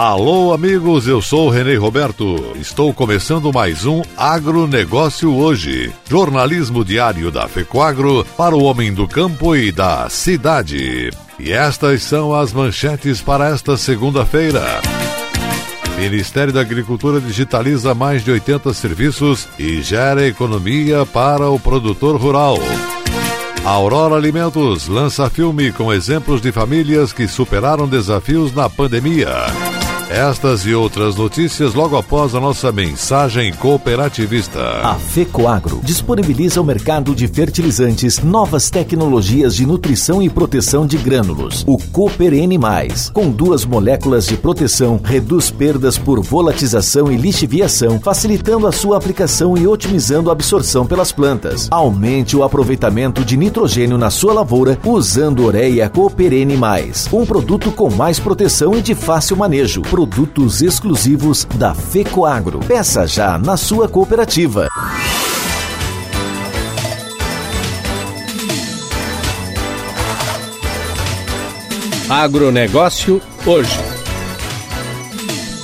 Alô, amigos, eu sou Renê Roberto. Estou começando mais um Agronegócio Hoje. Jornalismo diário da FECOAGro para o homem do campo e da cidade. E estas são as manchetes para esta segunda-feira. Ministério da Agricultura digitaliza mais de 80 serviços e gera economia para o produtor rural. Aurora Alimentos lança filme com exemplos de famílias que superaram desafios na pandemia. Estas e outras notícias logo após a nossa mensagem cooperativista. A FECOAGRO disponibiliza o mercado de fertilizantes, novas tecnologias de nutrição e proteção de grânulos. O Cooper N+, com duas moléculas de proteção, reduz perdas por volatização e lixiviação, facilitando a sua aplicação e otimizando a absorção pelas plantas. Aumente o aproveitamento de nitrogênio na sua lavoura usando Ureia Cooper N+, um produto com mais proteção e de fácil manejo produtos exclusivos da FECOAGRO. Peça já na sua cooperativa. Agronegócio hoje.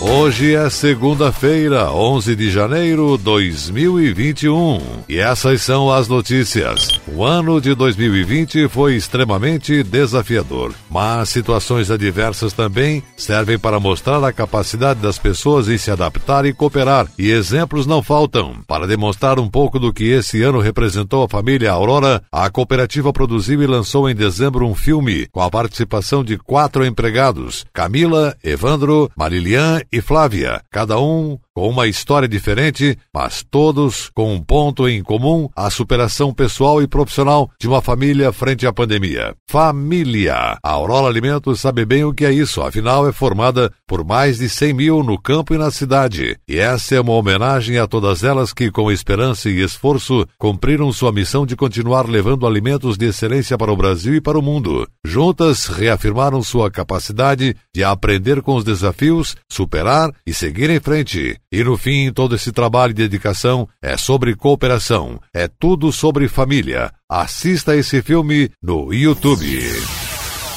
Hoje é segunda-feira, 11 de janeiro de 2021. E essas são as notícias. O ano de 2020 foi extremamente desafiador, mas situações adversas também servem para mostrar a capacidade das pessoas em se adaptar e cooperar. E exemplos não faltam. Para demonstrar um pouco do que esse ano representou a família Aurora, a cooperativa produziu e lançou em dezembro um filme com a participação de quatro empregados: Camila, Evandro, Marilian e Flávia, cada um com uma história diferente, mas todos com um ponto em comum: a superação pessoal e profissional de uma família frente à pandemia. Família. A Aurora Alimentos sabe bem o que é isso, afinal é formada por mais de 100 mil no campo e na cidade. E essa é uma homenagem a todas elas que, com esperança e esforço, cumpriram sua missão de continuar levando alimentos de excelência para o Brasil e para o mundo. Juntas, reafirmaram sua capacidade de aprender com os desafios, superar e seguir em frente. E no fim, todo esse trabalho e dedicação é sobre cooperação, é tudo sobre família. Assista esse filme no YouTube.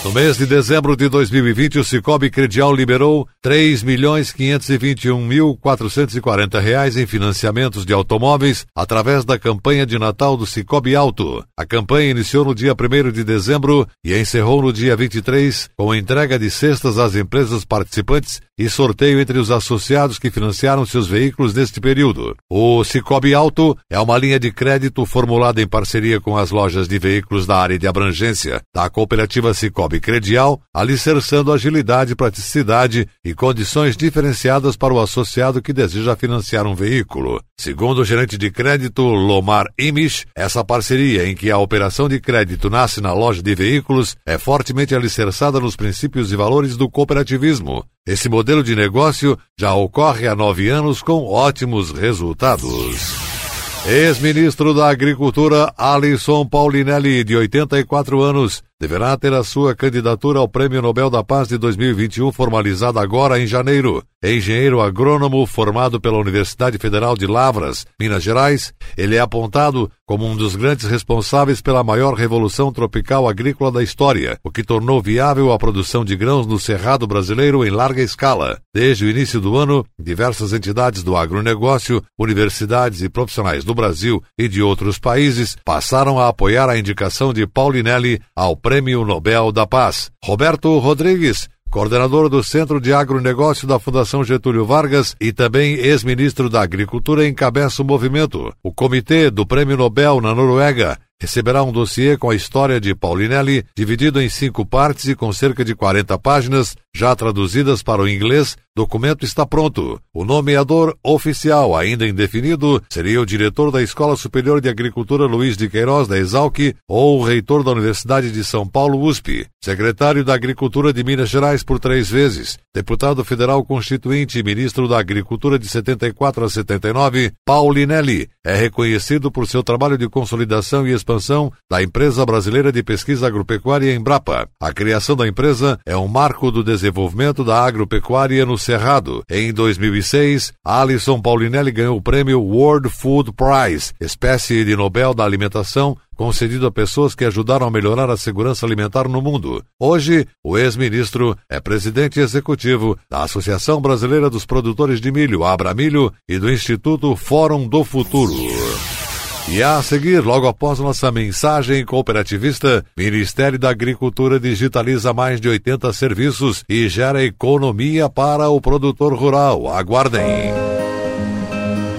No mês de dezembro de 2020, o Cicobi Credial liberou 3.521.440 reais em financiamentos de automóveis através da campanha de Natal do Cicobi Auto. A campanha iniciou no dia 1 de dezembro e encerrou no dia 23 com entrega de cestas às empresas participantes e sorteio entre os associados que financiaram seus veículos neste período. O Cicobi Auto é uma linha de crédito formulada em parceria com as lojas de veículos da área de abrangência da cooperativa Cicobi Credial, alicerçando agilidade, praticidade e condições diferenciadas para o associado que deseja financiar um veículo. Segundo o gerente de crédito Lomar Imish, essa parceria em que a operação de crédito nasce na loja de veículos é fortemente alicerçada nos princípios e valores do cooperativismo. Esse modelo de negócio já ocorre há nove anos com ótimos resultados. Ex-ministro da Agricultura Alisson Paulinelli, de 84 anos, deverá ter a sua candidatura ao Prêmio Nobel da Paz de 2021 formalizada agora em janeiro. Engenheiro agrônomo formado pela Universidade Federal de Lavras, Minas Gerais, ele é apontado como um dos grandes responsáveis pela maior revolução tropical agrícola da história, o que tornou viável a produção de grãos no cerrado brasileiro em larga escala. Desde o início do ano, diversas entidades do agronegócio, universidades e profissionais do Brasil e de outros países passaram a apoiar a indicação de Paulinelli ao Prêmio Nobel da Paz. Roberto Rodrigues, coordenador do Centro de Agronegócio da Fundação Getúlio Vargas e também ex-ministro da Agricultura, encabeça o movimento. O Comitê do Prêmio Nobel na Noruega receberá um dossiê com a história de Paulinelli, dividido em cinco partes e com cerca de 40 páginas, já traduzidas para o inglês, documento está pronto. O nomeador oficial, ainda indefinido, seria o diretor da Escola Superior de Agricultura Luiz de Queiroz, da Exalc, ou o reitor da Universidade de São Paulo, USP. Secretário da Agricultura de Minas Gerais por três vezes, deputado federal constituinte e ministro da Agricultura de 74 a 79, Paulinelli é reconhecido por seu trabalho de consolidação e expansão da Empresa Brasileira de Pesquisa Agropecuária Embrapa. A criação da empresa é um marco do desenvolvimento da agropecuária no Cerrado. Em 2006, Alisson Paulinelli ganhou o prêmio World Food Prize, espécie de Nobel da Alimentação, concedido a pessoas que ajudaram a melhorar a segurança alimentar no mundo. Hoje, o ex-ministro é presidente executivo da Associação Brasileira dos Produtores de Milho, Abramilho, e do Instituto Fórum do Futuro. E a seguir, logo após nossa mensagem cooperativista, Ministério da Agricultura digitaliza mais de 80 serviços e gera economia para o produtor rural. Aguardem.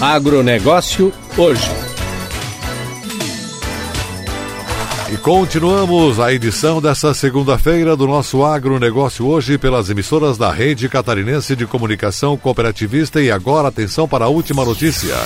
Agronegócio hoje. E continuamos a edição dessa segunda-feira do nosso agronegócio hoje pelas emissoras da Rede Catarinense de Comunicação Cooperativista e agora atenção para a última notícia.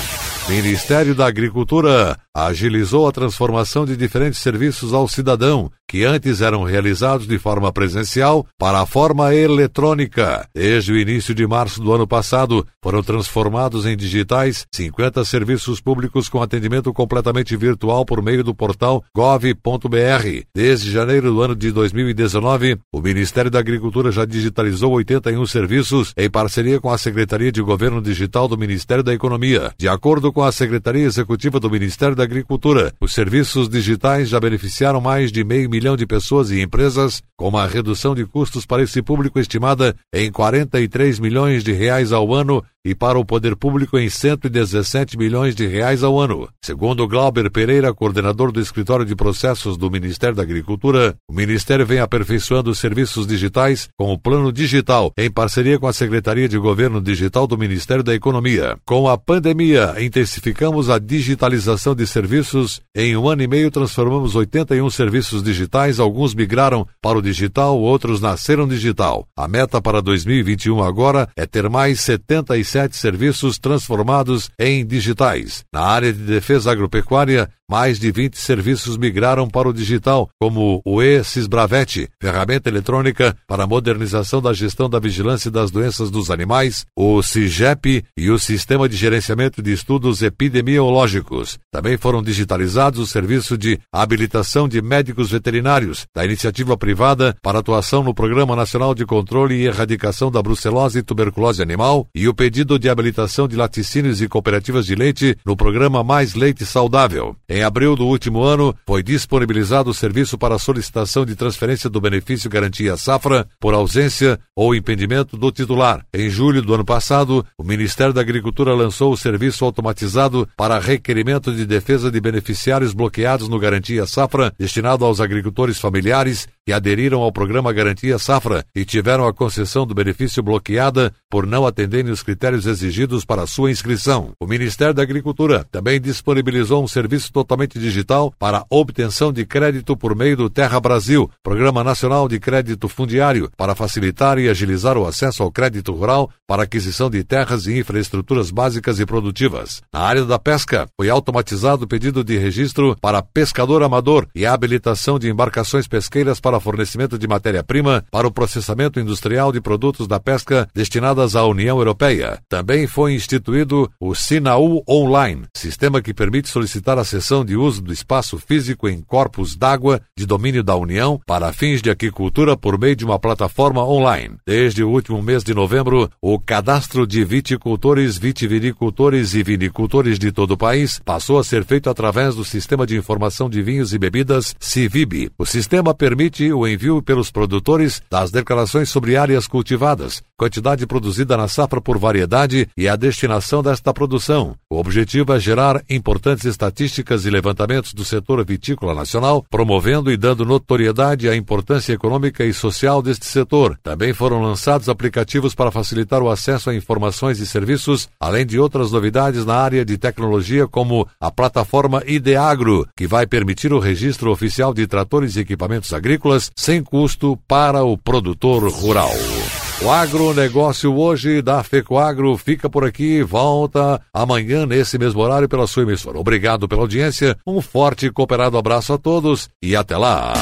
Ministério da Agricultura agilizou a transformação de diferentes serviços ao cidadão, que antes eram realizados de forma presencial, para a forma eletrônica. Desde o início de março do ano passado, foram transformados em digitais 50 serviços públicos com atendimento completamente virtual por meio do portal gov.br. Desde janeiro do ano de 2019, o Ministério da Agricultura já digitalizou 81 serviços em parceria com a Secretaria de Governo Digital do Ministério da Economia. De acordo com a Secretaria Executiva do Ministério da Agricultura, os serviços digitais já beneficiaram mais de meio milhão de pessoas e empresas, com uma redução de custos para esse público estimada em 43 milhões de reais ao ano e para o poder público em 117 milhões de reais ao ano. Segundo Glauber Pereira, coordenador do Escritório de Processos do Ministério da Agricultura, o Ministério vem aperfeiçoando os serviços digitais com o Plano Digital, em parceria com a Secretaria de Governo Digital do Ministério da Economia. Com a pandemia, intensificamos a digitalização de serviços. Em um ano e meio, transformamos 81 serviços digitais, alguns migraram para o digital, outros nasceram digital. A meta para 2021 agora é ter mais 76 sete serviços transformados em digitais. Na área de defesa agropecuária, mais de 20 serviços migraram para o digital, como o e-Cisbravete, ferramenta eletrônica para a modernização da gestão da vigilância das doenças dos animais, o CIGEP e o Sistema de Gerenciamento de Estudos Epidemiológicos. Também foram digitalizados o serviço de habilitação de médicos veterinários da iniciativa privada para atuação no Programa Nacional de Controle e Erradicação da Brucelose e Tuberculose Animal e o pedido de habilitação de laticínios e cooperativas de leite no programa Mais Leite Saudável. Em abril do último ano, foi disponibilizado o serviço para solicitação de transferência do benefício Garantia Safra por ausência ou impedimento do titular. Em julho do ano passado, o Ministério da Agricultura lançou o serviço automatizado para requerimento de defesa de beneficiários bloqueados no Garantia Safra, destinado aos agricultores familiares que aderiram ao programa Garantia Safra e tiveram a concessão do benefício bloqueada por não atenderem os critérios exigidos para sua inscrição. O Ministério da Agricultura também disponibilizou um serviço total totalmente digital para obtenção de crédito por meio do Terra Brasil, Programa Nacional de Crédito Fundiário, para facilitar e agilizar o acesso ao crédito rural para aquisição de terras e infraestruturas básicas e produtivas. Na área da pesca, foi automatizado o pedido de registro para pescador amador e a habilitação de embarcações pesqueiras para fornecimento de matéria-prima para o processamento industrial de produtos da pesca destinadas à União Europeia. Também foi instituído o Sinaú Online, sistema que permite solicitar a cessão de uso do espaço físico em corpos d'água de domínio da União para fins de aquicultura por meio de uma plataforma online. Desde o último mês de novembro, o cadastro de viticultores, vitivinicultores e vinicultores de todo o país passou a ser feito através do Sistema de Informação de Vinhos e Bebidas, CIVIB. O sistema permite permite o envio pelos produtores das declarações sobre áreas cultivadas, quantidade produzida na safra por variedade e a destinação desta produção. O objetivo é gerar importantes estatísticas e levantamentos do setor vitícola nacional, promovendo e dando notoriedade à importância econômica e social deste setor. Também foram lançados aplicativos para facilitar o acesso a informações e serviços, além de outras novidades na área de tecnologia, como a plataforma Ideagro, que vai permitir o registro oficial de tratores e equipamentos agrícolas sem custo para o produtor rural. O agronegócio hoje da FECOAGRO fica por aqui, volta amanhã nesse mesmo horário pela sua emissora. Obrigado pela audiência, um forte e cooperado abraço a todos e até lá!